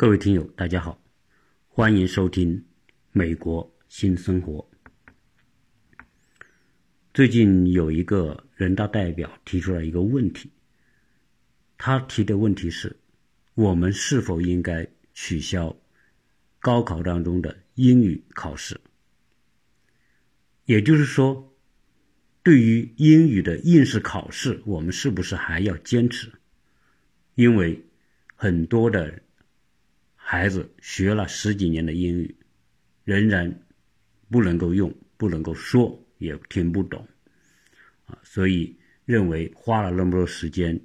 各位听友，大家好，欢迎收听《美国新生活》。最近有一个人大代表提出了一个问题，他提的问题是：我们是否应该取消高考当中的英语考试？也就是说，对于英语的应试考试，我们是不是还要坚持？因为很多的。孩子学了十几年的英语，仍然不能够用，不能够说，也听不懂，啊，所以认为花了那么多时间，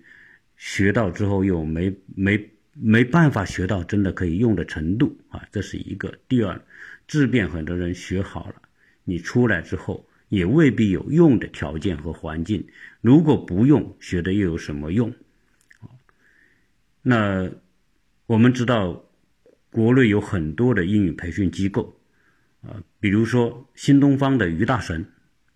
学到之后又没没没办法学到真的可以用的程度，啊，这是一个。第二，即便很多人学好了，你出来之后也未必有用的条件和环境。如果不用，学的又有什么用？那我们知道。国内有很多的英语培训机构，啊，比如说新东方的于大神，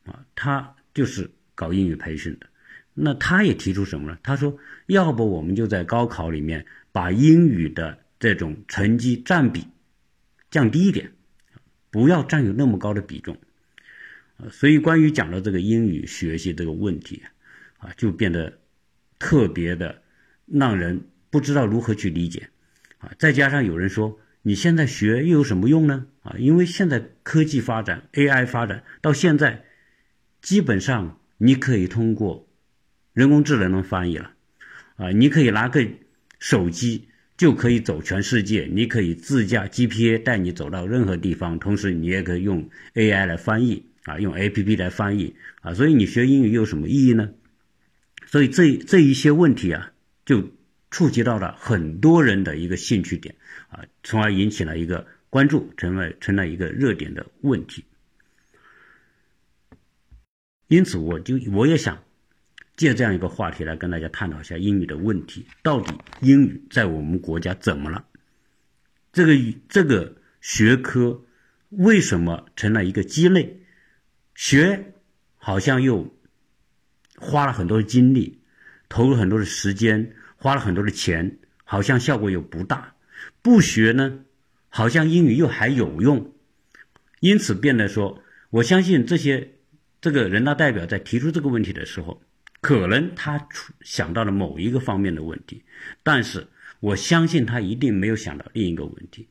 啊，他就是搞英语培训的。那他也提出什么呢？他说，要不我们就在高考里面把英语的这种成绩占比降低一点，不要占有那么高的比重。啊，所以关于讲到这个英语学习这个问题，啊，就变得特别的让人不知道如何去理解。啊，再加上有人说，你现在学又有什么用呢？啊，因为现在科技发展，AI 发展到现在，基本上你可以通过人工智能能翻译了，啊，你可以拿个手机就可以走全世界，你可以自驾 GPA 带你走到任何地方，同时你也可以用 AI 来翻译，啊，用 APP 来翻译，啊，所以你学英语又有什么意义呢？所以这这一些问题啊，就。触及到了很多人的一个兴趣点啊，从而引起了一个关注，成为成了一个热点的问题。因此，我就我也想借这样一个话题来跟大家探讨一下英语的问题：到底英语在我们国家怎么了？这个这个学科为什么成了一个鸡肋？学好像又花了很多精力，投入很多的时间。花了很多的钱，好像效果又不大；不学呢，好像英语又还有用。因此变得说，我相信这些这个人大代表在提出这个问题的时候，可能他想到了某一个方面的问题，但是我相信他一定没有想到另一个问题。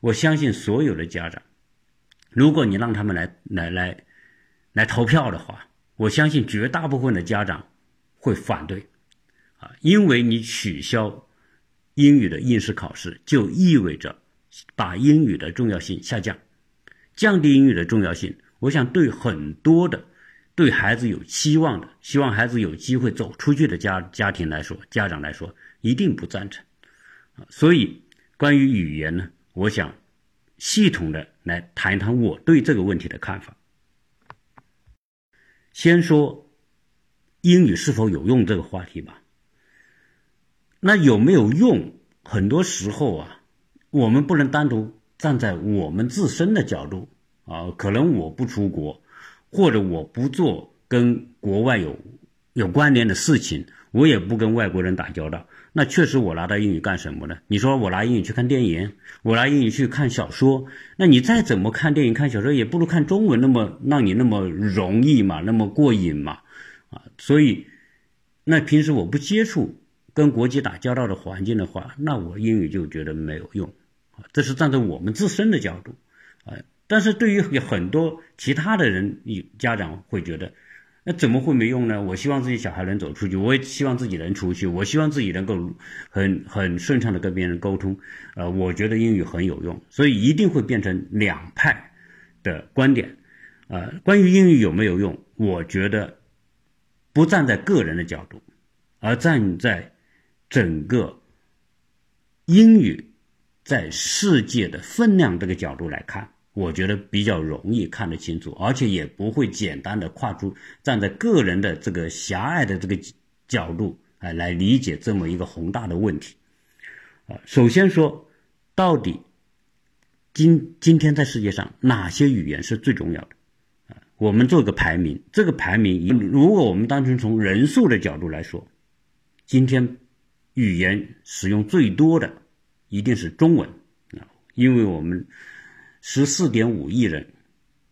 我相信所有的家长，如果你让他们来来来来投票的话，我相信绝大部分的家长会反对。啊，因为你取消英语的应试考试，就意味着把英语的重要性下降，降低英语的重要性。我想对很多的对孩子有期望的，希望孩子有机会走出去的家家庭来说，家长来说一定不赞成。啊，所以关于语言呢，我想系统的来谈一谈我对这个问题的看法。先说英语是否有用这个话题吧。那有没有用？很多时候啊，我们不能单独站在我们自身的角度啊。可能我不出国，或者我不做跟国外有有关联的事情，我也不跟外国人打交道。那确实，我拿到英语干什么呢？你说我拿英语去看电影，我拿英语去看小说，那你再怎么看电影、看小说，也不如看中文那么让你那么容易嘛，那么过瘾嘛，啊。所以，那平时我不接触。跟国际打交道的环境的话，那我英语就觉得没有用，啊，这是站在我们自身的角度，啊，但是对于很多其他的人，家长会觉得，那怎么会没用呢？我希望自己小孩能走出去，我也希望自己能出去，我希望自己能够很很顺畅的跟别人沟通，呃，我觉得英语很有用，所以一定会变成两派的观点，呃，关于英语有没有用，我觉得不站在个人的角度，而站在整个英语在世界的分量这个角度来看，我觉得比较容易看得清楚，而且也不会简单的跨出站在个人的这个狭隘的这个角度啊来理解这么一个宏大的问题。啊，首先说，到底今今天在世界上哪些语言是最重要的？啊，我们做个排名，这个排名如果我们单纯从人数的角度来说，今天。语言使用最多的一定是中文啊，因为我们十四点五亿人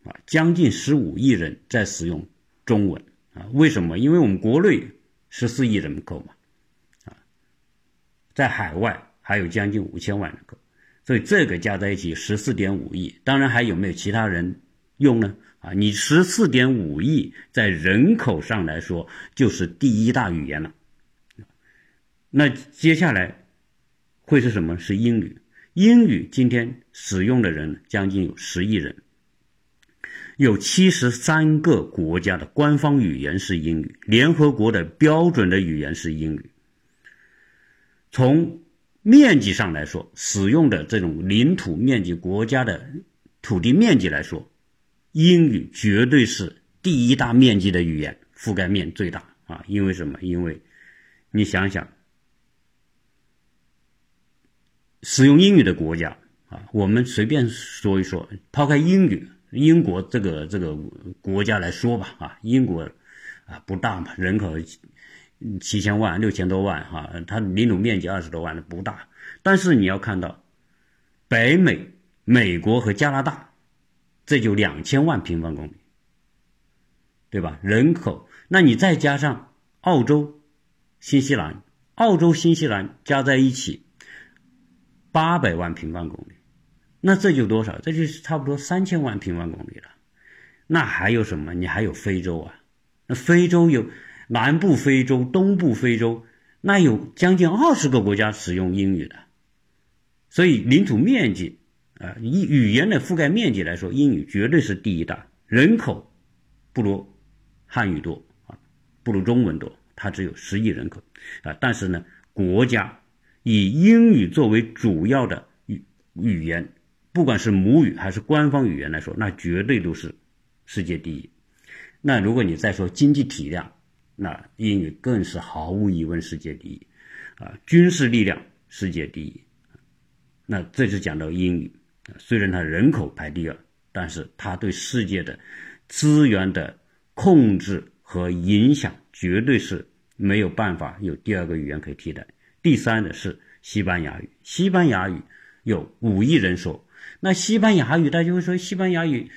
啊，将近十五亿人在使用中文啊。为什么？因为我们国内十四亿人口嘛，啊，在海外还有将近五千万人口，所以这个加在一起十四点五亿。当然还有没有其他人用呢？啊，你十四点五亿在人口上来说就是第一大语言了。那接下来会是什么？是英语。英语今天使用的人将近有十亿人，有七十三个国家的官方语言是英语，联合国的标准的语言是英语。从面积上来说，使用的这种领土面积、国家的土地面积来说。英语绝对是第一大面积的语言，覆盖面最大啊！因为什么？因为你想想，使用英语的国家啊，我们随便说一说，抛开英语，英国这个这个国家来说吧啊，英国啊不大嘛，人口七千万、六千多万哈，它领土面积二十多万的不大，但是你要看到北美、美国和加拿大。这就两千万平方公里，对吧？人口，那你再加上澳洲、新西兰，澳洲、新西兰加在一起八百万平方公里，那这就多少？这就是差不多三千万平方公里了。那还有什么？你还有非洲啊？那非洲有南部非洲、东部非洲，那有将近二十个国家使用英语的，所以领土面积。啊，以语言的覆盖面积来说，英语绝对是第一大。人口不如汉语多啊，不如中文多，它只有十亿人口啊。但是呢，国家以英语作为主要的语语言，不管是母语还是官方语言来说，那绝对都是世界第一。那如果你再说经济体量，那英语更是毫无疑问世界第一啊。军事力量世界第一，那这是讲到英语。虽然它人口排第二，但是它对世界的资源的控制和影响，绝对是没有办法有第二个语言可以替代。第三的是西班牙语，西班牙语有五亿人说。那西班牙语，大家会说西班牙语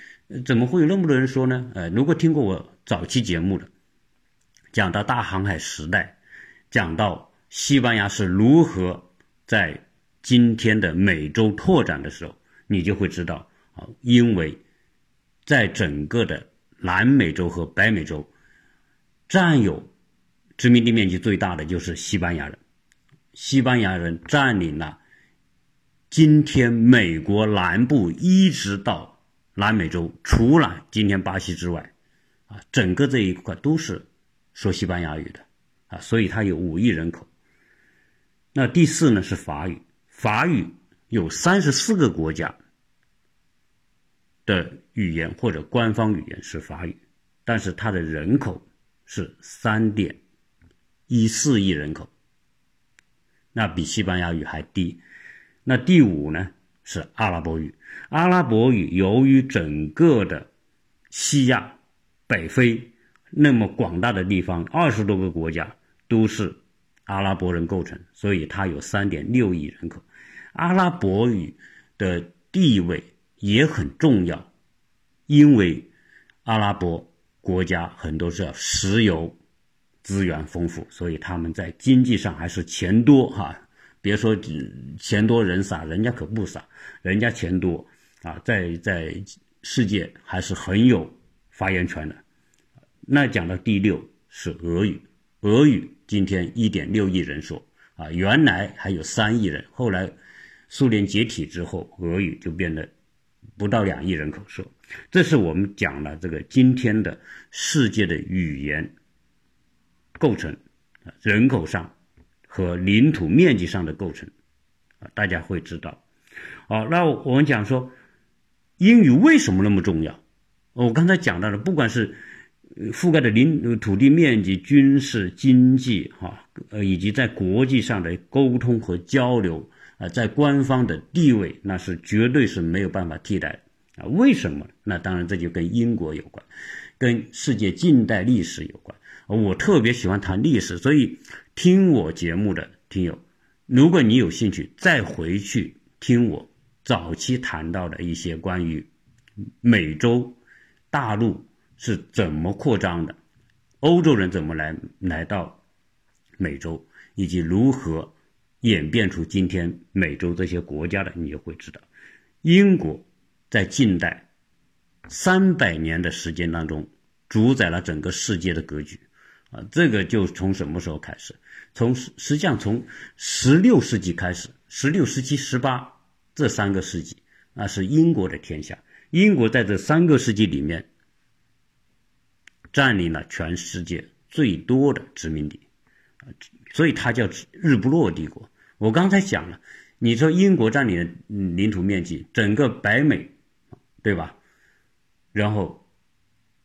怎么会有那么多人说呢？呃，如果听过我早期节目的，讲到大航海时代，讲到西班牙是如何在今天的美洲拓展的时候。你就会知道啊，因为在整个的南美洲和北美洲，占有殖民地面积最大的就是西班牙人。西班牙人占领了今天美国南部一直到南美洲，除了今天巴西之外，啊，整个这一块都是说西班牙语的啊，所以它有五亿人口。那第四呢是法语，法语有三十四个国家。的语言或者官方语言是法语，但是它的人口是三点一四亿人口，那比西班牙语还低。那第五呢是阿拉伯语，阿拉伯语由于整个的西亚、北非那么广大的地方，二十多个国家都是阿拉伯人构成，所以它有三点六亿人口。阿拉伯语的地位。也很重要，因为阿拉伯国家很多是石油资源丰富，所以他们在经济上还是钱多哈。别说钱多人傻，人家可不傻，人家钱多啊，在在世界还是很有发言权的。那讲到第六是俄语，俄语今天一点六亿人说啊，原来还有三亿人，后来苏联解体之后，俄语就变得。不到两亿人口说，这是我们讲了这个今天的世界的语言构成啊，人口上和领土面积上的构成啊，大家会知道。好，那我们讲说英语为什么那么重要？我刚才讲到了，不管是覆盖的领土地面积、军事、经济哈，呃，以及在国际上的沟通和交流。啊，在官方的地位，那是绝对是没有办法替代的啊！为什么？那当然这就跟英国有关，跟世界近代历史有关。我特别喜欢谈历史，所以听我节目的听友，如果你有兴趣，再回去听我早期谈到的一些关于美洲大陆是怎么扩张的，欧洲人怎么来来到美洲，以及如何演变出今天美洲这些国家的，你就会知道，英国在近代三百年的时间当中，主宰了整个世界的格局。啊，这个就从什么时候开始？从实实际上从十六世纪开始，十六、十七、十八这三个世纪，那是英国的天下。英国在这三个世纪里面，占领了全世界最多的殖民地，啊，所以它叫日不落帝国。我刚才讲了，你说英国占领的领土面积，整个北美，对吧？然后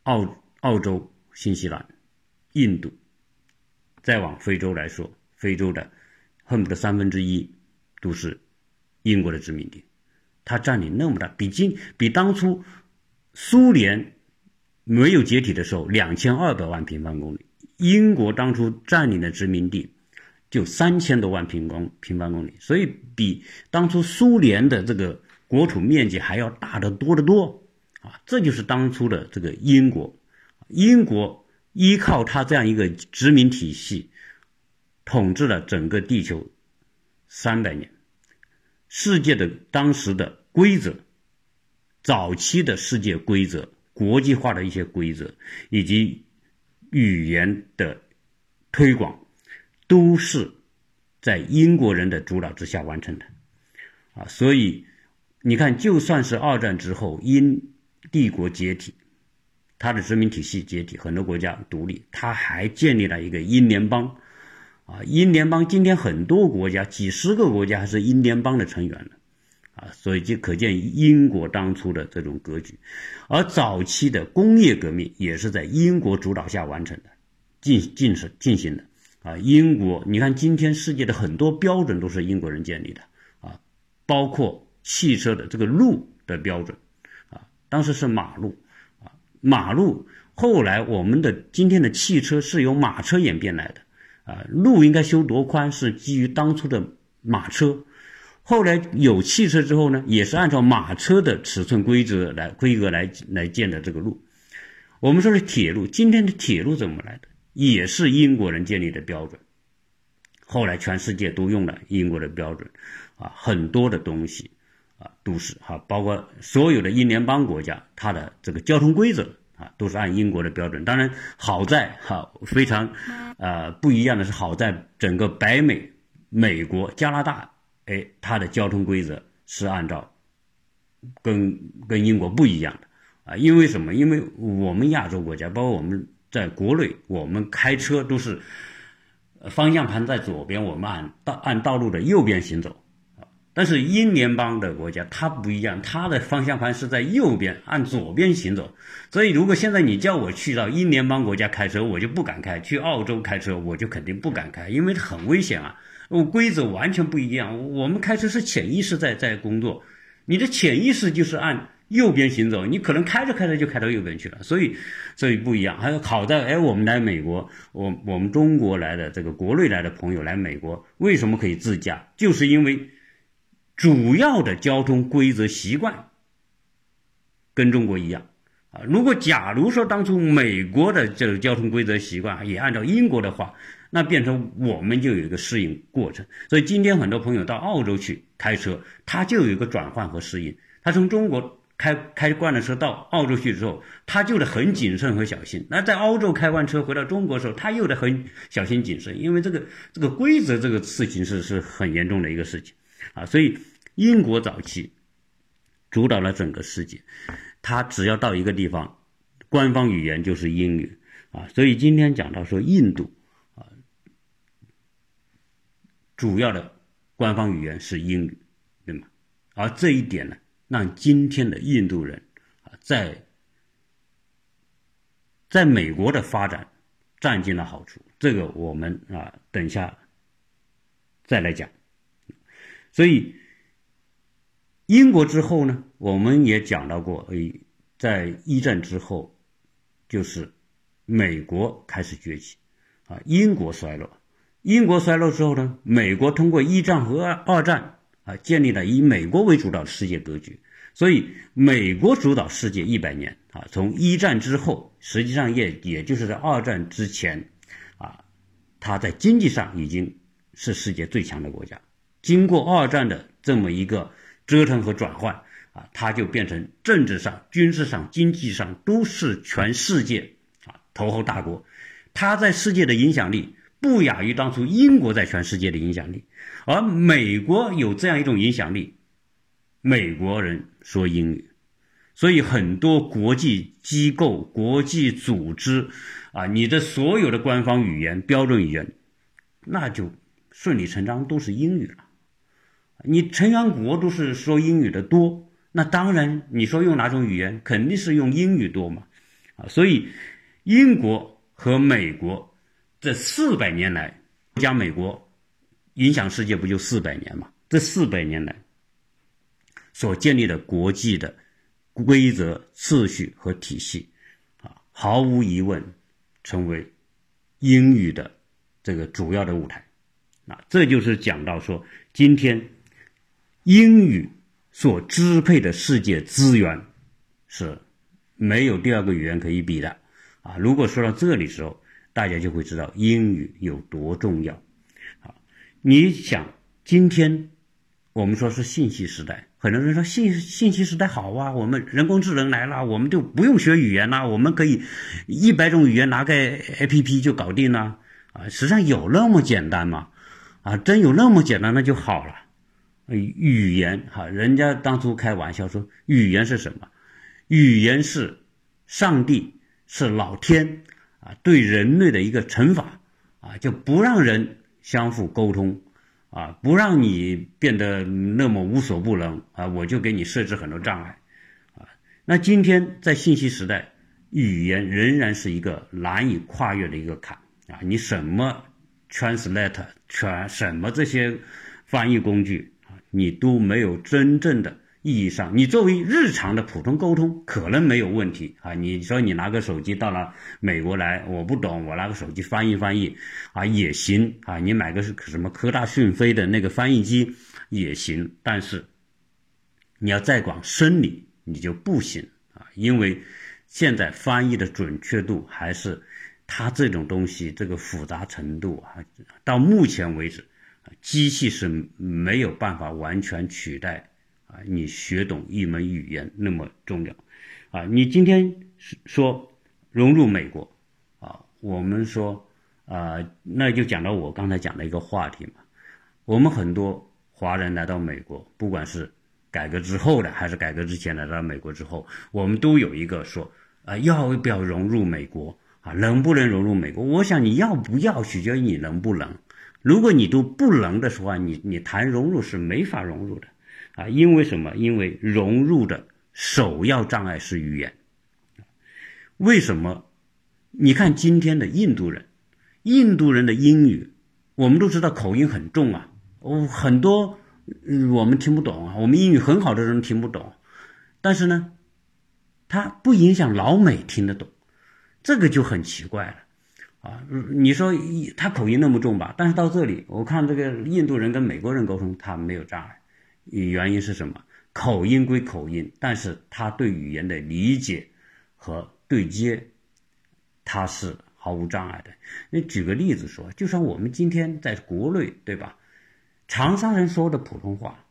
澳澳洲、新西兰。印度，再往非洲来说，非洲的恨不得三分之一都是英国的殖民地，它占领那么大，比今比当初苏联没有解体的时候两千二百万平方公里，英国当初占领的殖民地就三千多万平方平方公里，所以比当初苏联的这个国土面积还要大得多得多啊！这就是当初的这个英国，英国。依靠他这样一个殖民体系，统治了整个地球三百年，世界的当时的规则，早期的世界规则、国际化的一些规则，以及语言的推广，都是在英国人的主导之下完成的。啊，所以你看，就算是二战之后，英帝国解体。他的殖民体系解体，很多国家独立，他还建立了一个英联邦，啊，英联邦今天很多国家，几十个国家还是英联邦的成员呢，啊，所以就可见英国当初的这种格局，而早期的工业革命也是在英国主导下完成的，进进行进行的，啊，英国，你看今天世界的很多标准都是英国人建立的，啊，包括汽车的这个路的标准，啊，当时是马路。马路后来，我们的今天的汽车是由马车演变来的，啊，路应该修多宽是基于当初的马车，后来有汽车之后呢，也是按照马车的尺寸规则来规格来来建的这个路。我们说是铁路，今天的铁路怎么来的？也是英国人建立的标准，后来全世界都用了英国的标准，啊，很多的东西。啊，都是哈，包括所有的英联邦国家，它的这个交通规则啊，都是按英国的标准。当然，好在哈非常，呃不一样的是，好在整个北美、美国、加拿大，哎，它的交通规则是按照跟跟英国不一样的啊。因为什么？因为我们亚洲国家，包括我们在国内，我们开车都是方向盘在左边，我们按道按道路的右边行走。但是英联邦的国家它不一样，它的方向盘是在右边，按左边行走。所以如果现在你叫我去到英联邦国家开车，我就不敢开；去澳洲开车，我就肯定不敢开，因为很危险啊。我规则完全不一样。我们开车是潜意识在在工作，你的潜意识就是按右边行走，你可能开着开着就开到右边去了。所以，所以不一样。还有好在，哎，我们来美国，我我们中国来的这个国内来的朋友来美国，为什么可以自驾？就是因为。主要的交通规则习惯跟中国一样啊。如果假如说当初美国的这个交通规则习惯也按照英国的话，那变成我们就有一个适应过程。所以今天很多朋友到澳洲去开车，他就有一个转换和适应。他从中国开开惯了车到澳洲去之后，他就得很谨慎和小心。那在澳洲开完车回到中国的时候，他又得很小心谨慎，因为这个这个规则这个事情是是很严重的一个事情。啊，所以英国早期主导了整个世界，他只要到一个地方，官方语言就是英语啊。所以今天讲到说印度啊，主要的官方语言是英语，对吗？而这一点呢，让今天的印度人啊，在在美国的发展占尽了好处。这个我们啊，等一下再来讲。所以，英国之后呢，我们也讲到过，诶，在一战之后，就是美国开始崛起，啊，英国衰落，英国衰落之后呢，美国通过一战和二二战啊，建立了以美国为主导的世界格局。所以，美国主导世界一百年啊，从一战之后，实际上也也就是在二战之前，啊，它在经济上已经是世界最强的国家。经过二战的这么一个折腾和转换啊，它就变成政治上、军事上、经济上都是全世界啊头号大国。它在世界的影响力不亚于当初英国在全世界的影响力，而美国有这样一种影响力。美国人说英语，所以很多国际机构、国际组织，啊，你的所有的官方语言、标准语言，那就顺理成章都是英语了。你成员国都是说英语的多，那当然你说用哪种语言，肯定是用英语多嘛。啊，所以英国和美国这四百年来，讲美国影响世界不就四百年嘛？这四百年来。所建立的国际的规则、秩序和体系，啊，毫无疑问成为英语的这个主要的舞台。啊，这就是讲到说，今天英语所支配的世界资源是没有第二个语言可以比的。啊，如果说到这里时候，大家就会知道英语有多重要。啊，你想今天我们说是信息时代。很多人说信信息时代好啊，我们人工智能来了，我们就不用学语言了，我们可以一百种语言拿个 A P P 就搞定了啊！实际上有那么简单吗？啊，真有那么简单那就好了。语言哈，人家当初开玩笑说，语言是什么？语言是上帝是老天啊对人类的一个惩罚啊，就不让人相互沟通。啊，不让你变得那么无所不能啊，我就给你设置很多障碍，啊，那今天在信息时代，语言仍然是一个难以跨越的一个坎啊，你什么 translate 全什么这些翻译工具，你都没有真正的。意义上，你作为日常的普通沟通可能没有问题啊。你说你拿个手机到了美国来，我不懂，我拿个手机翻译翻译啊也行啊。你买个是什么科大讯飞的那个翻译机也行，但是你要再广深理你就不行啊，因为现在翻译的准确度还是它这种东西这个复杂程度啊，到目前为止，机器是没有办法完全取代。啊，你学懂一门语言那么重要，啊，你今天说融入美国，啊，我们说啊，那就讲到我刚才讲的一个话题嘛。我们很多华人来到美国，不管是改革之后的还是改革之前来到美国之后，我们都有一个说啊，要不要融入美国啊，能不能融入美国？我想你要不要取决于你能不能。如果你都不能的话，你你谈融入是没法融入的。啊，因为什么？因为融入的首要障碍是语言。为什么？你看今天的印度人，印度人的英语，我们都知道口音很重啊，哦，很多我们听不懂啊，我们英语很好的人听不懂，但是呢，他不影响老美听得懂，这个就很奇怪了啊。你说他口音那么重吧，但是到这里，我看这个印度人跟美国人沟通，他没有障碍。原因是什么？口音归口音，但是他对语言的理解和对接，他是毫无障碍的。你举个例子说，就像我们今天在国内，对吧？长沙人说的普通话，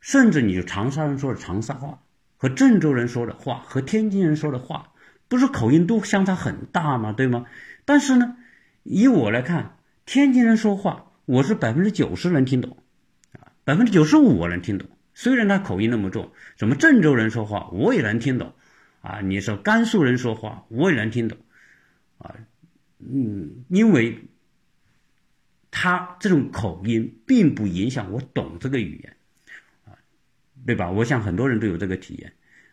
甚至你就长沙人说的长沙话和郑州人说的话和天津人说的话，不是口音都相差很大吗？对吗？但是呢，以我来看，天津人说话，我是百分之九十能听懂。啊百分之九十五我能听懂，虽然他口音那么重。什么郑州人说话我也能听懂，啊，你说甘肃人说话我也能听懂，啊，嗯，因为他这种口音并不影响我懂这个语言，啊，对吧？我想很多人都有这个体验。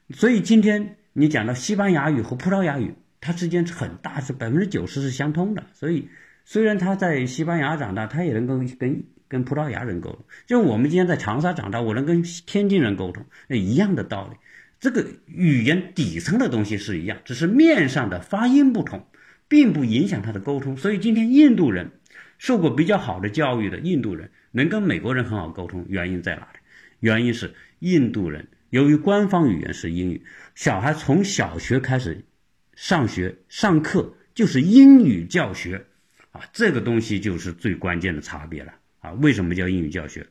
所以今天你讲到西班牙语和葡萄牙语，它之间很大，是百分之九十是相通的。所以虽然他在西班牙长大，他也能够跟。跟葡萄牙人沟通，就我们今天在长沙长大，我能跟天津人沟通，那一样的道理。这个语言底层的东西是一样，只是面上的发音不同，并不影响他的沟通。所以今天印度人受过比较好的教育的印度人能跟美国人很好沟通，原因在哪里？原因是印度人由于官方语言是英语，小孩从小学开始上学上课就是英语教学，啊，这个东西就是最关键的差别了啊！为什么叫英语教学？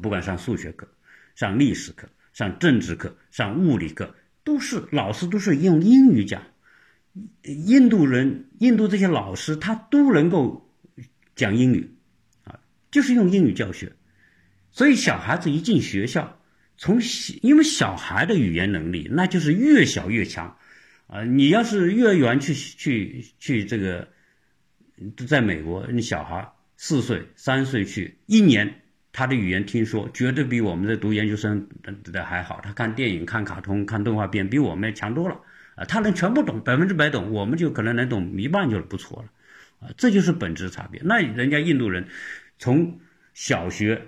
不管上数学课、上历史课、上政治课、上物理课，都是老师都是用英语讲。印度人、印度这些老师他都能够讲英语，啊，就是用英语教学。所以小孩子一进学校，从小因为小孩的语言能力那就是越小越强，啊，你要是幼儿园去去去这个，在美国，你小孩四岁、三岁去一年。他的语言听说绝对比我们在读研究生的还好，他看电影、看卡通、看动画片比我们要强多了啊！他能全部懂，百分之百懂，我们就可能能懂一半就不错了啊！这就是本质差别。那人家印度人从小学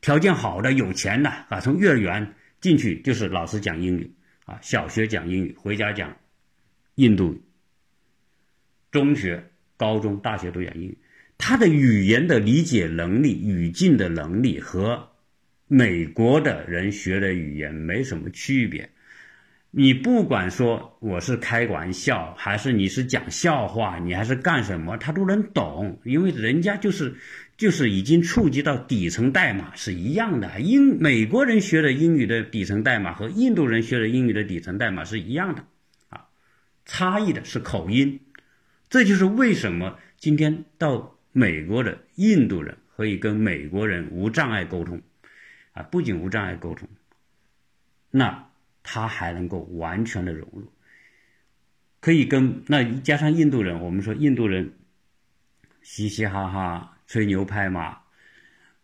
条件好的、有钱的啊，从幼儿园进去就是老师讲英语啊，小学讲英语，回家讲印度语，中学、高中、大学都讲英语。他的语言的理解能力、语境的能力和美国的人学的语言没什么区别。你不管说我是开玩笑，还是你是讲笑话，你还是干什么，他都能懂，因为人家就是就是已经触及到底层代码是一样的。英美国人学的英语的底层代码和印度人学的英语的底层代码是一样的啊，差异的是口音。这就是为什么今天到。美国的印度人可以跟美国人无障碍沟通，啊，不仅无障碍沟通，那他还能够完全的融入，可以跟那加上印度人，我们说印度人嘻嘻哈哈吹牛拍嘛，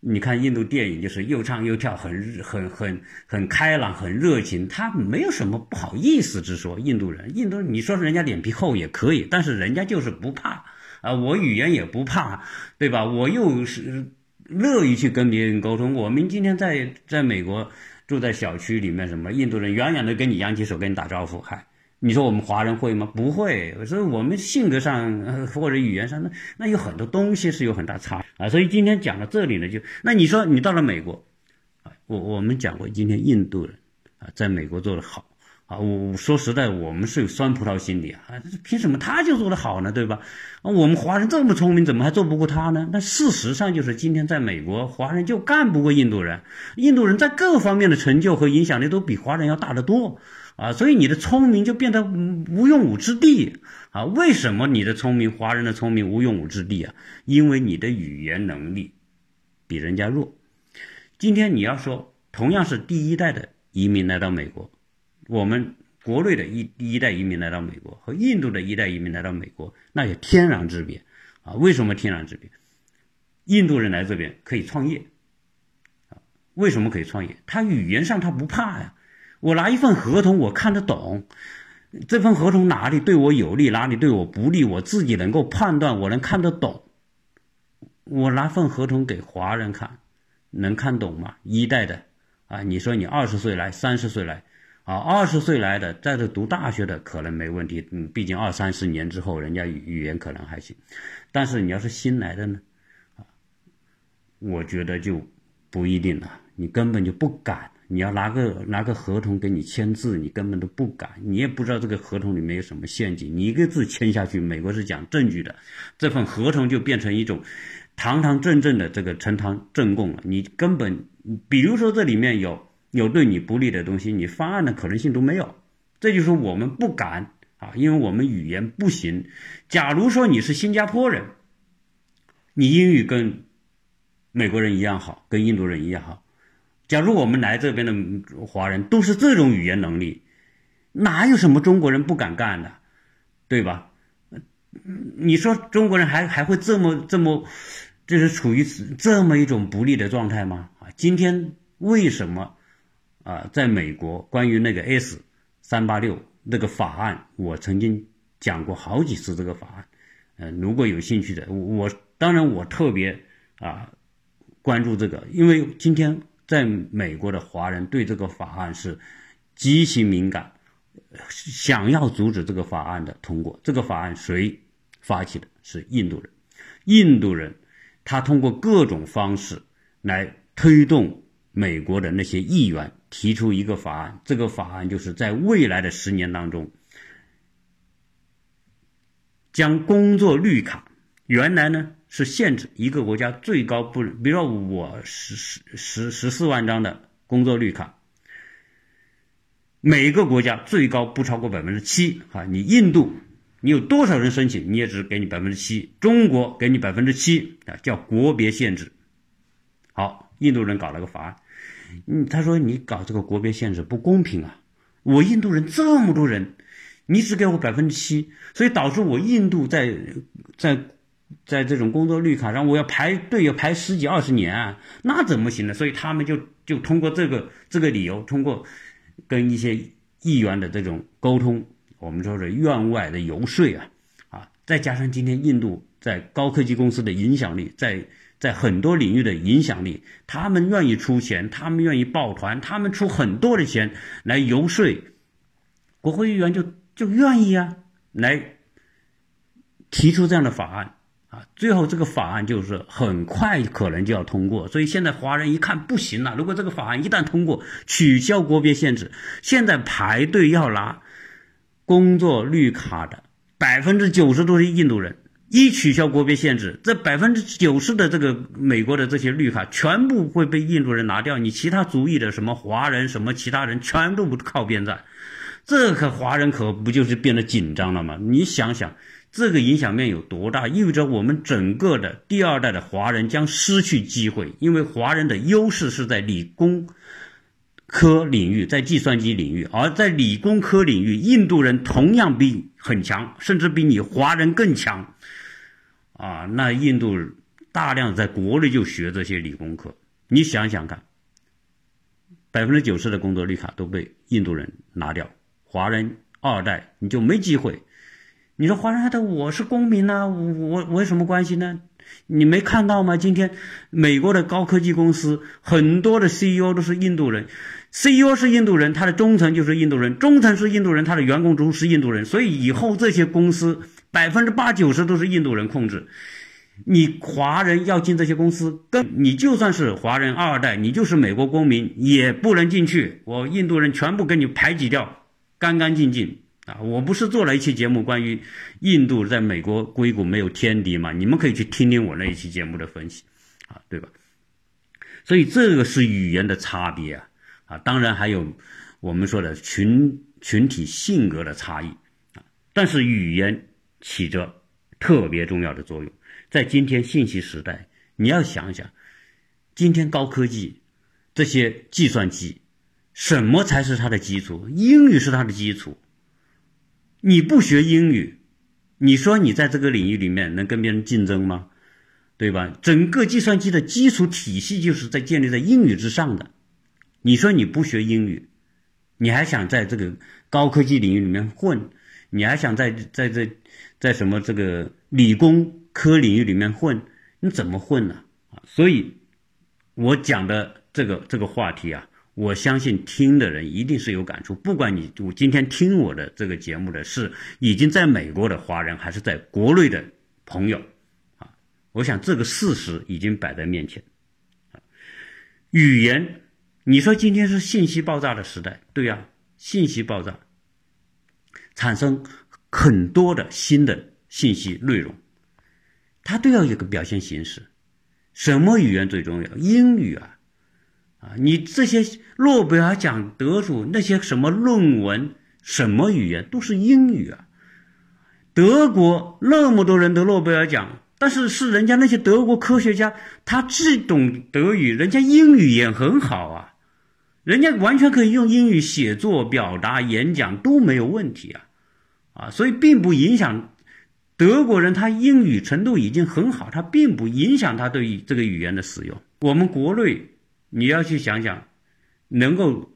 你看印度电影就是又唱又跳，很很很很开朗，很热情，他没有什么不好意思之说。印度人，印度你说人家脸皮厚也可以，但是人家就是不怕。啊，我语言也不怕，对吧？我又是乐意去跟别人沟通。我们今天在在美国住在小区里面，什么印度人远远的跟你扬起手跟你打招呼，嗨，你说我们华人会吗？不会。所以我们性格上或者语言上，那那有很多东西是有很大差啊。所以今天讲到这里呢，就那你说你到了美国，啊，我我们讲过，今天印度人啊，在美国做的好。啊，我说实在，我们是有酸葡萄心理啊！凭什么他就做得好呢？对吧？啊，我们华人这么聪明，怎么还做不过他呢？那事实上就是，今天在美国，华人就干不过印度人。印度人在各方面的成就和影响力都比华人要大得多啊！所以你的聪明就变得无用武之地啊！为什么你的聪明，华人的聪明无用武之地啊？因为你的语言能力比人家弱。今天你要说，同样是第一代的移民来到美国。我们国内的一一代移民来到美国，和印度的一代移民来到美国，那有天壤之别啊！为什么天壤之别？印度人来这边可以创业？为什么可以创业？他语言上他不怕呀！我拿一份合同，我看得懂，这份合同哪里对我有利，哪里对我不利，我自己能够判断，我能看得懂。我拿份合同给华人看，能看懂吗？一代的啊，你说你二十岁来，三十岁来。啊，二十岁来的，在这读大学的可能没问题，嗯，毕竟二三十年之后，人家语语言可能还行。但是你要是新来的呢，啊，我觉得就不一定了，你根本就不敢。你要拿个拿个合同给你签字，你根本都不敢，你也不知道这个合同里面有什么陷阱。你一个字签下去，美国是讲证据的，这份合同就变成一种堂堂正正的这个呈堂证供了。你根本，比如说这里面有。有对你不利的东西，你翻案的可能性都没有，这就是我们不敢啊，因为我们语言不行。假如说你是新加坡人，你英语跟美国人一样好，跟印度人一样好。假如我们来这边的华人都是这种语言能力，哪有什么中国人不敢干的，对吧？你说中国人还还会这么这么，就是处于这么一种不利的状态吗？啊，今天为什么？啊，在美国，关于那个 S 三八六那个法案，我曾经讲过好几次这个法案。嗯，如果有兴趣的，我当然我特别啊关注这个，因为今天在美国的华人对这个法案是极其敏感，想要阻止这个法案的通过。这个法案谁发起的？是印度人。印度人他通过各种方式来推动美国的那些议员提出一个法案，这个法案就是在未来的十年当中，将工作绿卡原来呢是限制一个国家最高不，比如说我十十十十四万张的工作绿卡。每个国家最高不超过百分之七啊！你印度，你有多少人申请，你也只给你百分之七。中国给你百分之七啊，叫国别限制。好，印度人搞了个法案，嗯，他说你搞这个国别限制不公平啊！我印度人这么多人，你只给我百分之七，所以导致我印度在在在这种工作绿卡上，我要排队要排十几二十年啊，那怎么行呢？所以他们就就通过这个这个理由，通过。跟一些议员的这种沟通，我们说是院外的游说啊，啊，再加上今天印度在高科技公司的影响力，在在很多领域的影响力，他们愿意出钱，他们愿意抱团，他们出很多的钱来游说，国会议员就就愿意啊，来提出这样的法案。啊，最后这个法案就是很快可能就要通过，所以现在华人一看不行了。如果这个法案一旦通过，取消国别限制，现在排队要拿工作绿卡的百分之九十都是印度人。一取消国别限制，这百分之九十的这个美国的这些绿卡全部会被印度人拿掉，你其他族裔的什么华人什么其他人全都不靠边站，这可华人可不就是变得紧张了吗？你想想。这个影响面有多大？意味着我们整个的第二代的华人将失去机会，因为华人的优势是在理工科领域，在计算机领域，而在理工科领域，印度人同样比很强，甚至比你华人更强。啊，那印度大量在国内就学这些理工科，你想想看，百分之九十的工作绿卡都被印度人拿掉，华人二代你就没机会。你说华人他我是公民呐，我我我有什么关系呢？你没看到吗？今天美国的高科技公司很多的 CEO 都是印度人，CEO 是印度人，他的中层就是印度人，中层是印度人，他的员工都是印度人，所以以后这些公司百分之八九十都是印度人控制。你华人要进这些公司，跟你就算是华人二代，你就是美国公民也不能进去，我印度人全部给你排挤掉，干干净净。啊，我不是做了一期节目关于印度在美国硅谷没有天敌嘛？你们可以去听听我那一期节目的分析，啊，对吧？所以这个是语言的差别啊，啊，当然还有我们说的群群体性格的差异啊，但是语言起着特别重要的作用。在今天信息时代，你要想想，今天高科技这些计算机，什么才是它的基础？英语是它的基础。你不学英语，你说你在这个领域里面能跟别人竞争吗？对吧？整个计算机的基础体系就是在建立在英语之上的。你说你不学英语，你还想在这个高科技领域里面混？你还想在在在在什么这个理工科领域里面混？你怎么混呢？啊，所以，我讲的这个这个话题啊。我相信听的人一定是有感触，不管你我今天听我的这个节目的是已经在美国的华人，还是在国内的朋友，啊，我想这个事实已经摆在面前。语言，你说今天是信息爆炸的时代，对呀，信息爆炸，产生很多的新的信息内容，它都要有个表现形式。什么语言最重要？英语啊。啊，你这些诺贝尔奖得主那些什么论文、什么语言都是英语啊。德国那么多人得诺贝尔奖，但是是人家那些德国科学家，他既懂德语，人家英语也很好啊，人家完全可以用英语写作、表达、演讲都没有问题啊，啊，所以并不影响德国人他英语程度已经很好，他并不影响他对于这个语言的使用。我们国内。你要去想想，能够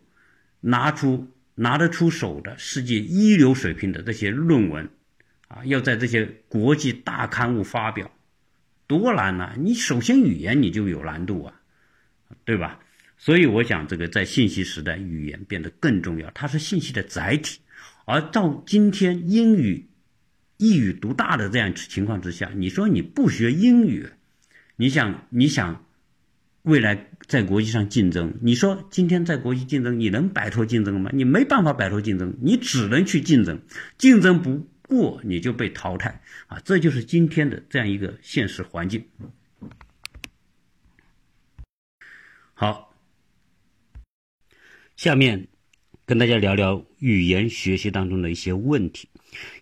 拿出拿得出手的世界一流水平的这些论文，啊，要在这些国际大刊物发表，多难呐！你首先语言你就有难度啊，对吧？所以我想，这个在信息时代，语言变得更重要，它是信息的载体。而到今天，英语一语独大的这样情况之下，你说你不学英语，你想你想未来在国际上竞争，你说今天在国际竞争，你能摆脱竞争吗？你没办法摆脱竞争，你只能去竞争，竞争不过你就被淘汰啊！这就是今天的这样一个现实环境。好，下面跟大家聊聊语言学习当中的一些问题。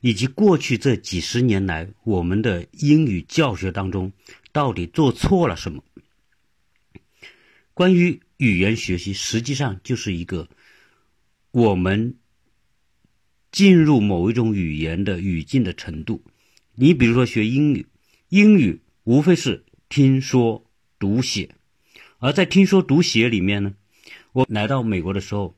以及过去这几十年来，我们的英语教学当中到底做错了什么？关于语言学习，实际上就是一个我们进入某一种语言的语境的程度。你比如说学英语，英语无非是听说读写，而在听说读写里面呢，我来到美国的时候。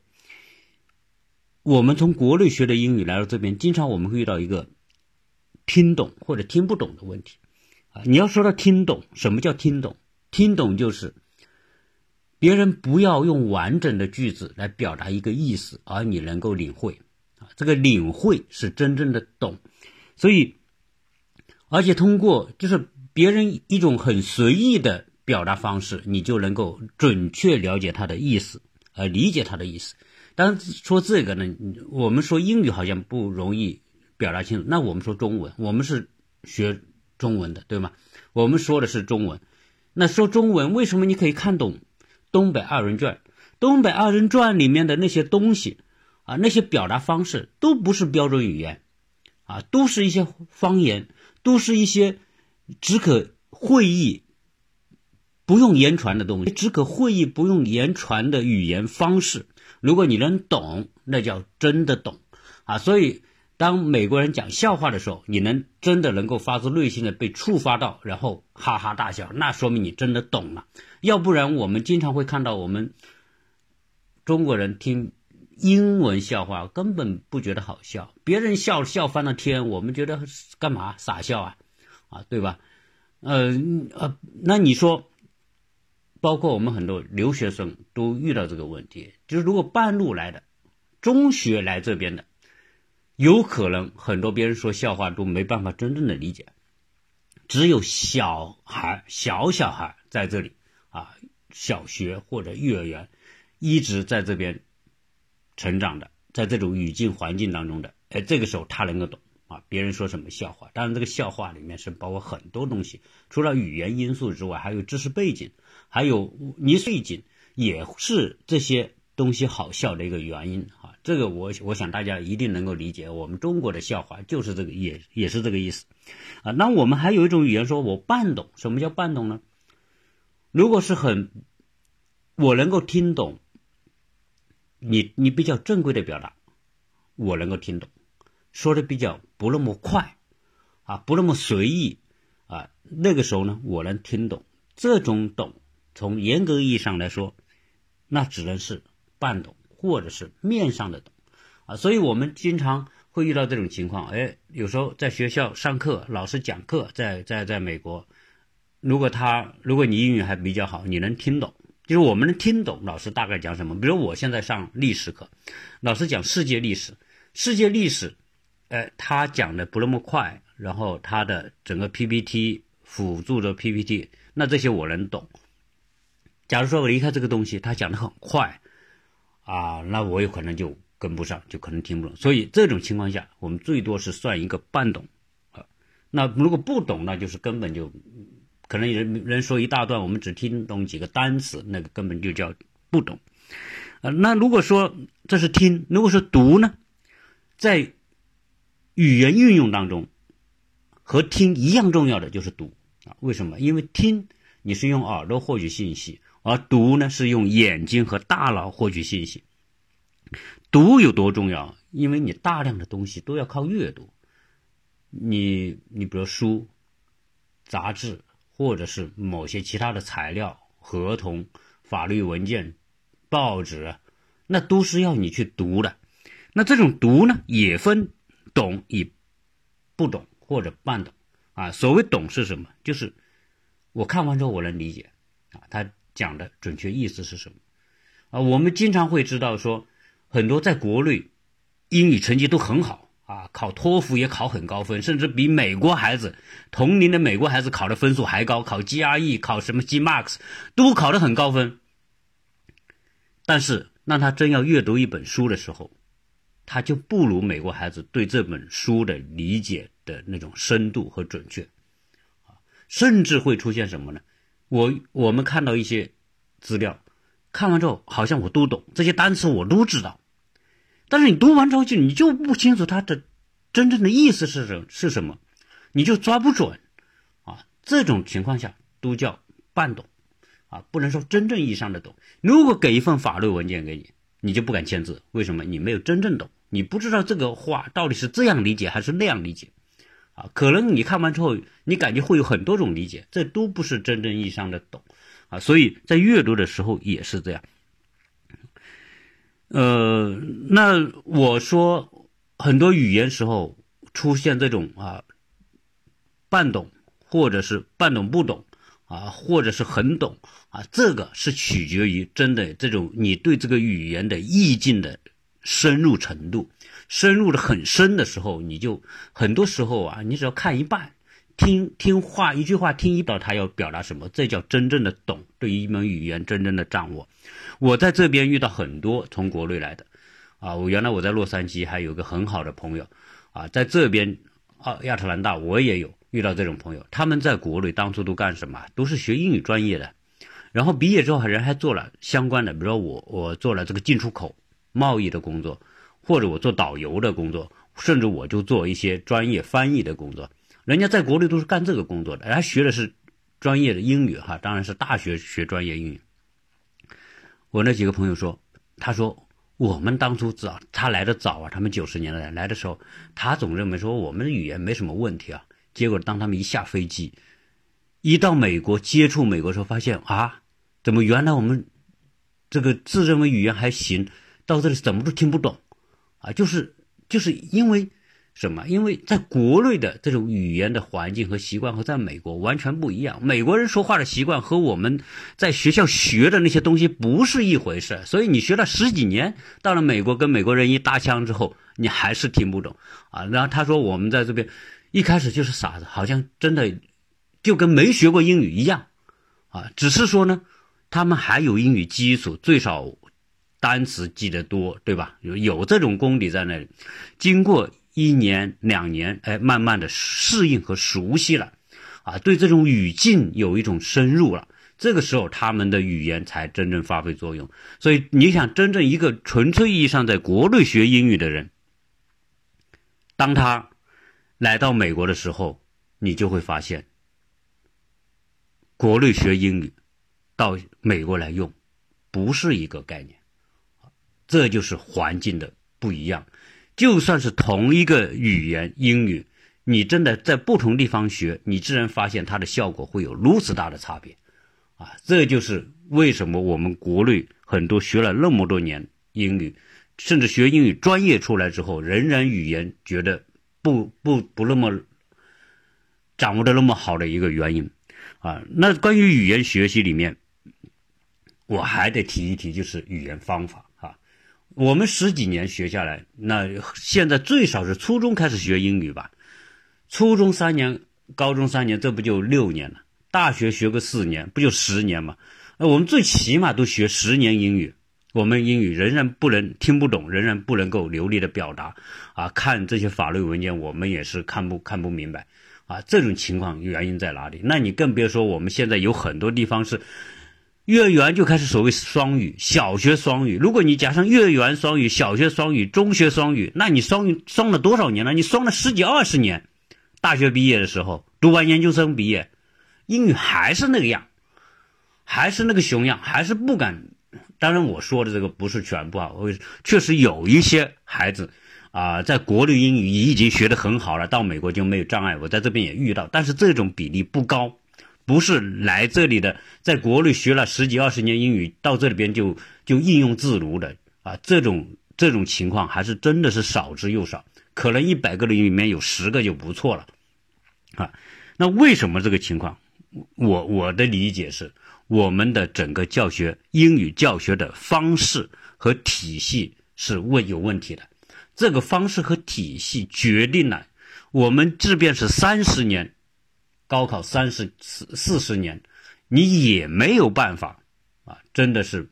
我们从国内学的英语来到这边，经常我们会遇到一个听懂或者听不懂的问题啊。你要说到听懂，什么叫听懂？听懂就是别人不要用完整的句子来表达一个意思，而你能够领会啊。这个领会是真正的懂，所以而且通过就是别人一种很随意的表达方式，你就能够准确了解他的意思，呃，理解他的意思。当然说这个呢，我们说英语好像不容易表达清楚。那我们说中文，我们是学中文的，对吗？我们说的是中文。那说中文，为什么你可以看懂《东北二人转》？《东北二人转》里面的那些东西啊，那些表达方式都不是标准语言啊，都是一些方言，都是一些只可会意不用言传的东西，只可会意不用言传的语言方式。如果你能懂，那叫真的懂，啊！所以当美国人讲笑话的时候，你能真的能够发自内心的被触发到，然后哈哈大笑，那说明你真的懂了。要不然，我们经常会看到我们中国人听英文笑话根本不觉得好笑，别人笑笑翻了天，我们觉得干嘛傻笑啊？啊，对吧？呃呃，那你说？包括我们很多留学生都遇到这个问题，就是如果半路来的，中学来这边的，有可能很多别人说笑话都没办法真正的理解，只有小孩小小孩在这里啊，小学或者幼儿园一直在这边成长的，在这种语境环境当中的，哎，这个时候他能够懂。啊，别人说什么笑话？当然，这个笑话里面是包括很多东西，除了语言因素之外，还有知识背景，还有你背景，也是这些东西好笑的一个原因啊。这个我我想大家一定能够理解，我们中国的笑话就是这个，也也是这个意思啊。那我们还有一种语言，说我半懂，什么叫半懂呢？如果是很我能够听懂，你你比较正规的表达，我能够听懂。说的比较不那么快，啊，不那么随意，啊，那个时候呢，我能听懂。这种懂，从严格意义上来说，那只能是半懂，或者是面上的懂，啊，所以我们经常会遇到这种情况。哎，有时候在学校上课，老师讲课，在在在美国，如果他如果你英语还比较好，你能听懂，就是我们能听懂老师大概讲什么。比如我现在上历史课，老师讲世界历史，世界历史。呃，他讲的不那么快，然后他的整个 PPT 辅助的 PPT，那这些我能懂。假如说我离开这个东西，他讲的很快，啊，那我有可能就跟不上，就可能听不懂。所以这种情况下，我们最多是算一个半懂，啊，那如果不懂，那就是根本就可能人人说一大段，我们只听懂几个单词，那个根本就叫不懂。啊，那如果说这是听，如果是读呢，在语言运用当中，和听一样重要的就是读啊？为什么？因为听你是用耳朵获取信息，而读呢是用眼睛和大脑获取信息。读有多重要？因为你大量的东西都要靠阅读。你你比如书、杂志，或者是某些其他的材料、合同、法律文件、报纸，那都是要你去读的。那这种读呢，也分。懂与不懂或者半懂啊，所谓懂是什么？就是我看完之后我能理解啊，他讲的准确意思是什么啊？我们经常会知道说，很多在国内英语成绩都很好啊，考托福也考很高分，甚至比美国孩子同龄的美国孩子考的分数还高，考 GRE、考什么 GMAX 都考得很高分。但是，当他真要阅读一本书的时候，他就不如美国孩子对这本书的理解的那种深度和准确，甚至会出现什么呢？我我们看到一些资料，看完之后好像我都懂，这些单词我都知道，但是你读完之后就你就不清楚它的真正的意思是什是什么，你就抓不准，啊，这种情况下都叫半懂，啊，不能说真正意义上的懂。如果给一份法律文件给你，你就不敢签字，为什么？你没有真正懂。你不知道这个话到底是这样理解还是那样理解，啊，可能你看完之后，你感觉会有很多种理解，这都不是真正意义上的懂，啊，所以在阅读的时候也是这样。呃，那我说很多语言时候出现这种啊，半懂或者是半懂不懂，啊，或者是很懂，啊，这个是取决于真的这种你对这个语言的意境的。深入程度，深入的很深的时候，你就很多时候啊，你只要看一半，听听话一句话听一到，他要表达什么，这叫真正的懂，对于一门语言真正的掌握。我在这边遇到很多从国内来的，啊，我原来我在洛杉矶还有个很好的朋友，啊，在这边啊亚特兰大我也有遇到这种朋友，他们在国内当初都干什么？都是学英语专业的，然后毕业之后人还做了相关的，比如说我我做了这个进出口。贸易的工作，或者我做导游的工作，甚至我就做一些专业翻译的工作。人家在国内都是干这个工作的，人家学的是专业的英语哈，当然是大学学专业英语。我那几个朋友说，他说我们当初早，他来的早啊，他们九十年代来的时候，他总认为说我们的语言没什么问题啊。结果当他们一下飞机，一到美国接触美国时候，发现啊，怎么原来我们这个自认为语言还行。到这里怎么都听不懂，啊，就是就是因为什么？因为在国内的这种语言的环境和习惯和在美国完全不一样。美国人说话的习惯和我们在学校学的那些东西不是一回事，所以你学了十几年，到了美国跟美国人一搭腔之后，你还是听不懂啊。然后他说我们在这边一开始就是傻子，好像真的就跟没学过英语一样啊。只是说呢，他们还有英语基础，最少。单词记得多，对吧？有有这种功底在那里，经过一年两年，哎，慢慢的适应和熟悉了，啊，对这种语境有一种深入了，这个时候他们的语言才真正发挥作用。所以你想，真正一个纯粹意义上在国内学英语的人，当他来到美国的时候，你就会发现，国内学英语到美国来用，不是一个概念。这就是环境的不一样，就算是同一个语言英语，你真的在不同地方学，你自然发现它的效果会有如此大的差别，啊，这就是为什么我们国内很多学了那么多年英语，甚至学英语专业出来之后，仍然语言觉得不不不那么掌握的那么好的一个原因，啊，那关于语言学习里面，我还得提一提，就是语言方法。我们十几年学下来，那现在最少是初中开始学英语吧，初中三年，高中三年，这不就六年了？大学学个四年，不就十年吗？那我们最起码都学十年英语，我们英语仍然不能听不懂，仍然不能够流利的表达，啊，看这些法律文件，我们也是看不看不明白，啊，这种情况原因在哪里？那你更别说我们现在有很多地方是。幼儿园就开始所谓双语，小学双语。如果你加上幼儿园双语、小学双语、中学双语，那你双语双了多少年了？你双了十几二十年。大学毕业的时候，读完研究生毕业，英语还是那个样，还是那个熊样，还是不敢。当然，我说的这个不是全部啊，我确实有一些孩子啊，在国内英语已经学得很好了，到美国就没有障碍。我在这边也遇到，但是这种比例不高。不是来这里的，在国内学了十几二十年英语，到这里边就就应用自如的啊，这种这种情况还是真的是少之又少，可能一百个人里面有十个就不错了，啊，那为什么这个情况？我我的理解是，我们的整个教学英语教学的方式和体系是问有问题的，这个方式和体系决定了我们即便是三十年，高考三十四四十年，你也没有办法啊！真的是，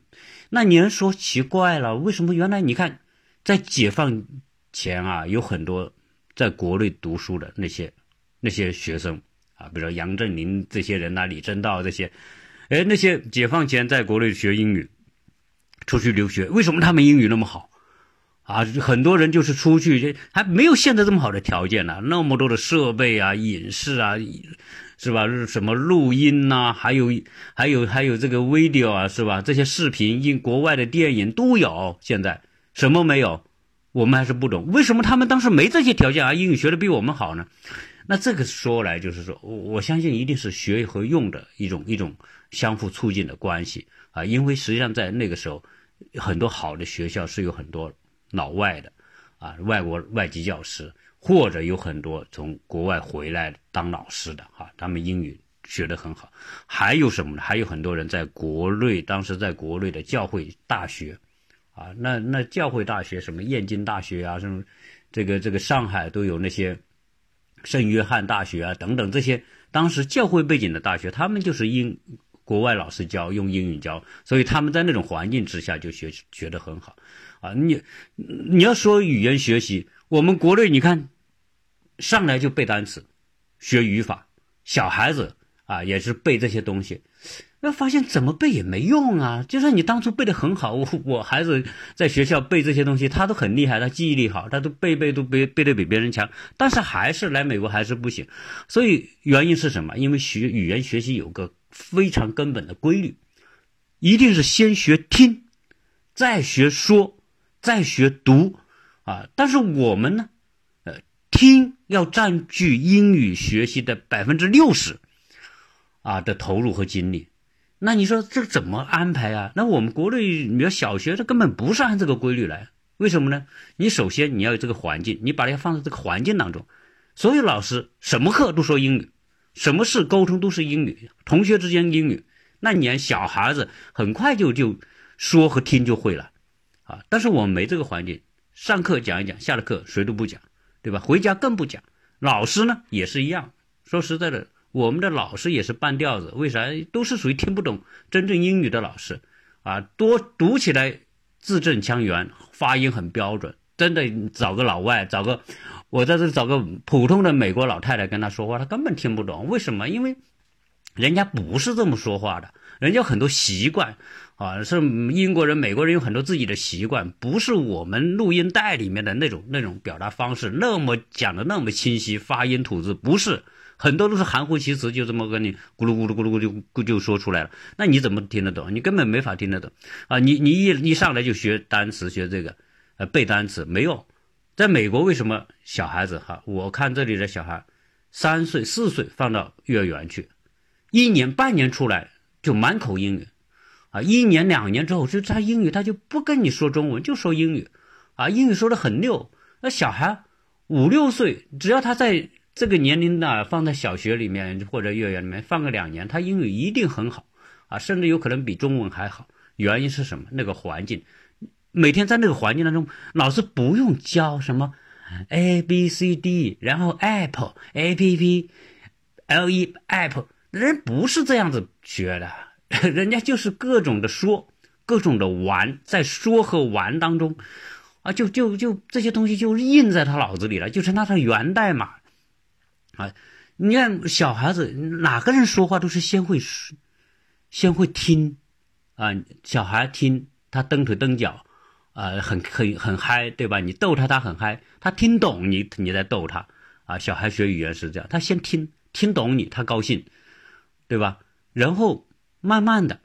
那你人说奇怪了，为什么原来你看在解放前啊，有很多在国内读书的那些那些学生啊，比如杨振宁这些人呐，李政道这些，哎，那些解放前在国内学英语，出去留学，为什么他们英语那么好？啊，很多人就是出去，还没有现在这么好的条件呢，那么多的设备啊，影视啊，是吧？什么录音呐，还有还有还有这个 video 啊，是吧？这些视频，因国外的电影都有。现在什么没有？我们还是不懂，为什么他们当时没这些条件啊？英语学的比我们好呢？那这个说来就是说，我相信一定是学和用的一种一种相互促进的关系啊，因为实际上在那个时候，很多好的学校是有很多。老外的，啊，外国外籍教师，或者有很多从国外回来当老师的，哈，他们英语学得很好。还有什么呢？还有很多人在国内，当时在国内的教会大学，啊，那那教会大学什么燕京大学啊，什么这个这个上海都有那些圣约翰大学啊等等这些当时教会背景的大学，他们就是英国外老师教，用英语教，所以他们在那种环境之下就学学得很好。啊，你你要说语言学习，我们国内你看，上来就背单词，学语法，小孩子啊也是背这些东西，那发现怎么背也没用啊。就算你当初背的很好，我我孩子在学校背这些东西，他都很厉害，他记忆力好，他都背背都背背的比别人强，但是还是来美国还是不行。所以原因是什么？因为学语言学习有个非常根本的规律，一定是先学听，再学说。在学读，啊，但是我们呢，呃，听要占据英语学习的百分之六十，啊的投入和精力，那你说这怎么安排啊？那我们国内，你要小学，它根本不是按这个规律来，为什么呢？你首先你要有这个环境，你把它放在这个环境当中，所有老师什么课都说英语，什么事沟通都是英语，同学之间英语，那你小孩子很快就就说和听就会了。啊！但是我们没这个环境，上课讲一讲，下了课谁都不讲，对吧？回家更不讲。老师呢也是一样。说实在的，我们的老师也是半吊子。为啥？都是属于听不懂真正英语的老师，啊，多读起来字正腔圆，发音很标准。真的找个老外，找个我在这找个普通的美国老太太跟他说话，他根本听不懂。为什么？因为人家不是这么说话的，人家很多习惯。啊，是英国人、美国人有很多自己的习惯，不是我们录音带里面的那种那种表达方式，那么讲的那么清晰，发音吐字不是很多都是含糊其辞，就这么跟你咕噜咕噜咕噜咕噜就就说出来了。那你怎么听得懂？你根本没法听得懂啊！你你一一上来就学单词，学这个，呃，背单词没用。在美国，为什么小孩子哈？我看这里的小孩，三岁四岁放到幼儿园去，一年半年出来就满口英语。一年两年之后，就他英语他就不跟你说中文，就说英语，啊，英语说的很溜。那小孩五六岁，只要他在这个年龄呢，放在小学里面或者幼儿园里面放个两年，他英语一定很好，啊，甚至有可能比中文还好。原因是什么？那个环境，每天在那个环境当中，老师不用教什么 A B C D，然后 Apple A P P L E App，人不是这样子学的。人家就是各种的说，各种的玩，在说和玩当中，啊，就就就这些东西就印在他脑子里了，就成他的源代码。啊，你看小孩子哪个人说话都是先会先会听，啊，小孩听他蹬腿蹬脚，啊，很很很嗨，对吧？你逗他，他很嗨，他听懂你，你在逗他，啊，小孩学语言是这样，他先听听懂你，他高兴，对吧？然后。慢慢的，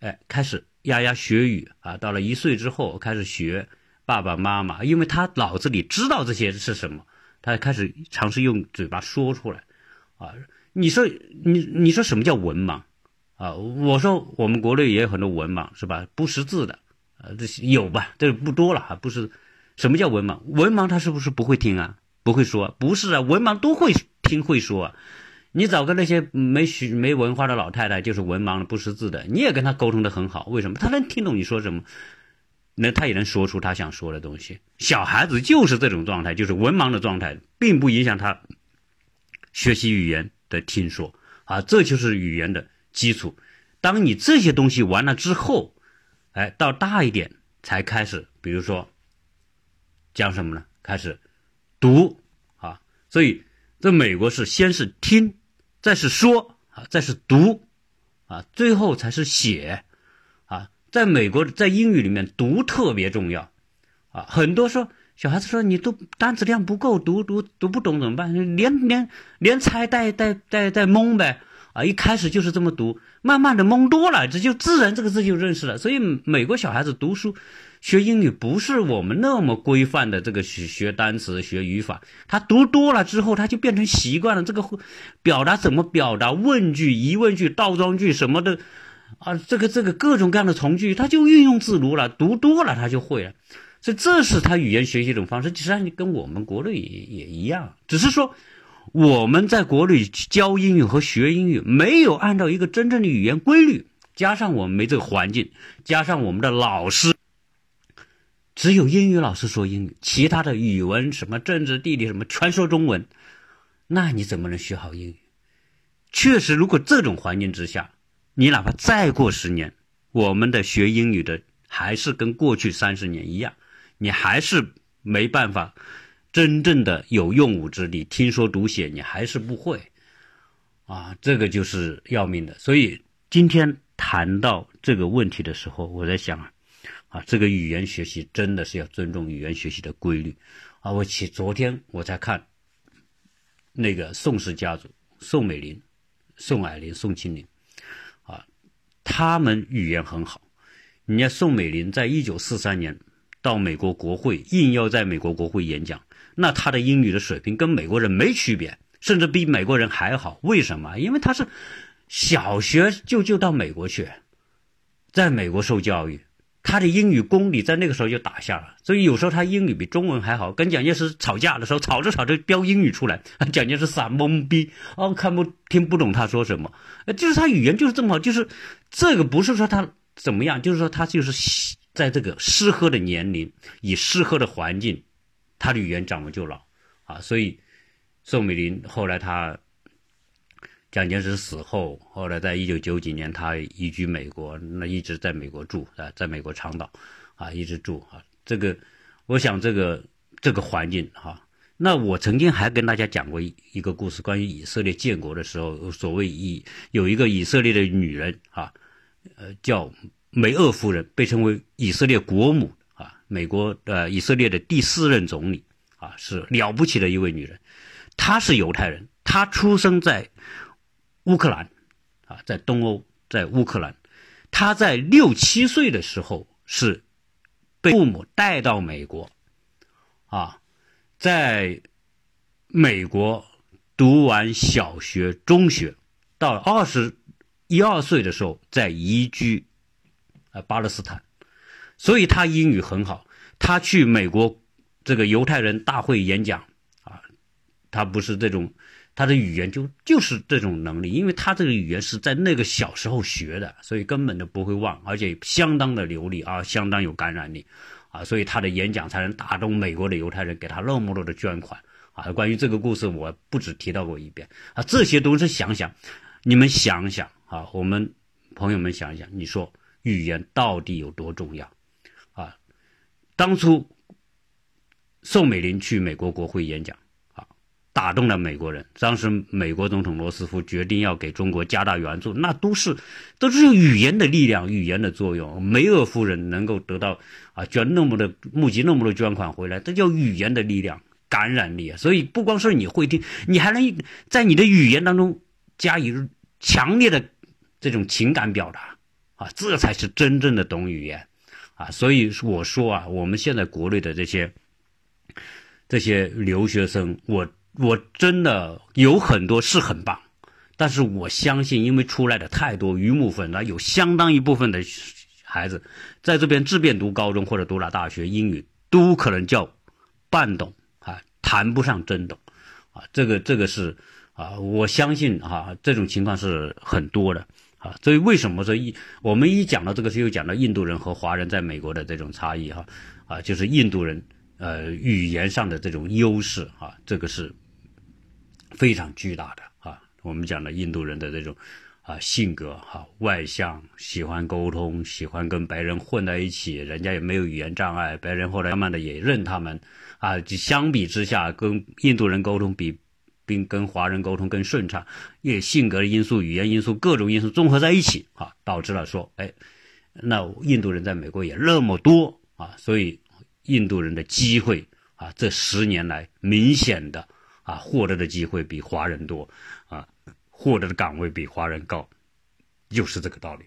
哎，开始牙牙学语啊。到了一岁之后，开始学爸爸妈妈，因为他脑子里知道这些是什么，他开始尝试用嘴巴说出来。啊，你说你你说什么叫文盲啊？我说我们国内也有很多文盲，是吧？不识字的，呃，这些有吧？这不多了哈。不是，什么叫文盲？文盲他是不是不会听啊？不会说？不是啊，文盲都会听会说。啊。你找个那些没学没文化的老太太，就是文盲的不识字的，你也跟他沟通的很好，为什么？他能听懂你说什么？那他也能说出他想说的东西。小孩子就是这种状态，就是文盲的状态，并不影响他学习语言的听说啊，这就是语言的基础。当你这些东西完了之后，哎，到大一点才开始，比如说讲什么呢？开始读啊，所以在美国是先是听，再是说啊，再是读啊，最后才是写。啊在美国，在英语里面读特别重要，啊，很多说小孩子说你都单词量不够，读读读不懂怎么办？连连连猜带带带带蒙呗，啊，一开始就是这么读，慢慢的蒙多了，这就自然这个字就认识了。所以美国小孩子读书学英语不是我们那么规范的这个学学单词学语法，他读多了之后他就变成习惯了，这个表达怎么表达问句、疑问句、倒装句什么的。啊，这个这个各种各样的从句，他就运用自如了，读多了他就会了，所以这是他语言学习一种方式。实际上，跟我们国内也也一样，只是说我们在国内教英语和学英语没有按照一个真正的语言规律，加上我们没这个环境，加上我们的老师只有英语老师说英语，其他的语文什么政治地理什么全说中文，那你怎么能学好英语？确实，如果这种环境之下。你哪怕再过十年，我们的学英语的还是跟过去三十年一样，你还是没办法真正的有用武之地，听说读写你还是不会，啊，这个就是要命的。所以今天谈到这个问题的时候，我在想啊，啊，这个语言学习真的是要尊重语言学习的规律，啊，我起昨天我才看那个宋氏家族，宋美龄、宋霭龄、宋庆龄。啊他们语言很好，人家宋美龄在一九四三年到美国国会应邀在美国国会演讲，那他的英语的水平跟美国人没区别，甚至比美国人还好。为什么？因为他是小学就就到美国去，在美国受教育，他的英语功底在那个时候就打下了。所以有时候他英语比中文还好。跟蒋介石吵架的时候，吵着吵着飙英语出来，蒋介石傻懵逼，哦，看不听不懂他说什么，就是他语言就是这么好，就是。这个不是说他怎么样，就是说他就是在这个适合的年龄，以适合的环境，他的语言掌握就老啊。所以宋美龄后来他蒋介石死后，后来在一九九几年他移居美国，那一直在美国住啊，在美国长岛啊一直住啊。这个我想这个这个环境哈，那我曾经还跟大家讲过一一个故事，关于以色列建国的时候，所谓以有一个以色列的女人啊。呃，叫梅厄夫人，被称为以色列国母，美国呃以色列的第四任总理啊，是了不起的一位女人。她是犹太人，她出生在乌克兰啊，在东欧，在乌克兰。她在六七岁的时候是被父母带到美国啊，在美国读完小学、中学，到二十。一二岁的时候在移居，呃巴勒斯坦，所以他英语很好。他去美国这个犹太人大会演讲啊，他不是这种，他的语言就就是这种能力，因为他这个语言是在那个小时候学的，所以根本都不会忘，而且相当的流利啊，相当有感染力啊，所以他的演讲才能打动美国的犹太人，给他那么多的捐款啊。关于这个故事，我不止提到过一遍啊，这些都是想想，你们想想。啊，我们朋友们想想，你说语言到底有多重要？当初宋美龄去美国国会演讲，啊，打动了美国人。当时美国总统罗斯福决定要给中国加大援助，那都是都是语言的力量、语言的作用。梅厄夫人能够得到啊捐那么多募集那么多捐款回来，这叫语言的力量、感染力。所以不光是你会听，你还能在你的语言当中加以强烈的。这种情感表达，啊，这才是真正的懂语言，啊，所以我说啊，我们现在国内的这些这些留学生，我我真的有很多是很棒，但是我相信，因为出来的太多鱼目混珠，有相当一部分的孩子在这边自便读高中或者读了大学，英语都可能叫半懂啊，谈不上真懂，啊，这个这个是啊，我相信啊，这种情况是很多的。啊。所以为什么说一我们一讲到这个，又讲到印度人和华人在美国的这种差异哈啊，就是印度人呃语言上的这种优势啊，这个是非常巨大的啊。我们讲的印度人的这种。啊，性格哈外向，喜欢沟通，喜欢跟白人混在一起，人家也没有语言障碍，白人后来慢慢的也认他们，啊，就相比之下，跟印度人沟通比，并跟华人沟通更顺畅，也性格的因素、语言因素各种因素综合在一起，啊，导致了说，哎，那印度人在美国也那么多啊，所以印度人的机会啊，这十年来明显的啊获得的机会比华人多啊。获得的岗位比华人高，就是这个道理，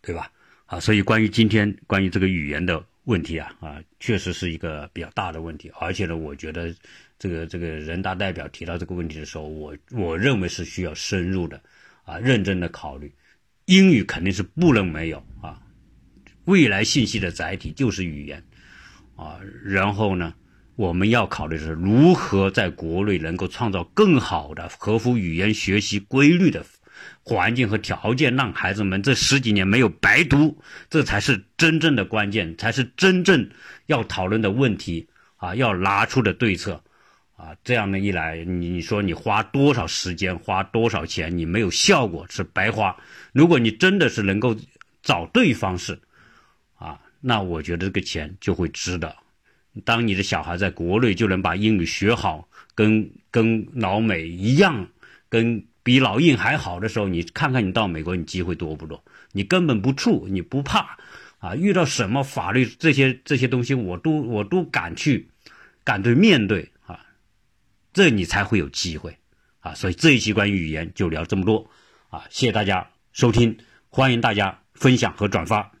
对吧？啊，所以关于今天关于这个语言的问题啊，啊，确实是一个比较大的问题。而且呢，我觉得这个这个人大代表提到这个问题的时候，我我认为是需要深入的啊，认真的考虑。英语肯定是不能没有啊，未来信息的载体就是语言啊，然后呢？我们要考虑的是如何在国内能够创造更好的合乎语言学习规律的环境和条件，让孩子们这十几年没有白读，这才是真正的关键，才是真正要讨论的问题啊！要拿出的对策啊！这样的一来，你说你花多少时间，花多少钱，你没有效果是白花。如果你真的是能够找对方式啊，那我觉得这个钱就会值得。当你的小孩在国内就能把英语学好，跟跟老美一样，跟比老印还好的时候，你看看你到美国，你机会多不多？你根本不怵，你不怕啊！遇到什么法律这些这些东西，我都我都敢去，敢对面对啊，这你才会有机会啊！所以这一期关于语言就聊这么多啊！谢谢大家收听，欢迎大家分享和转发。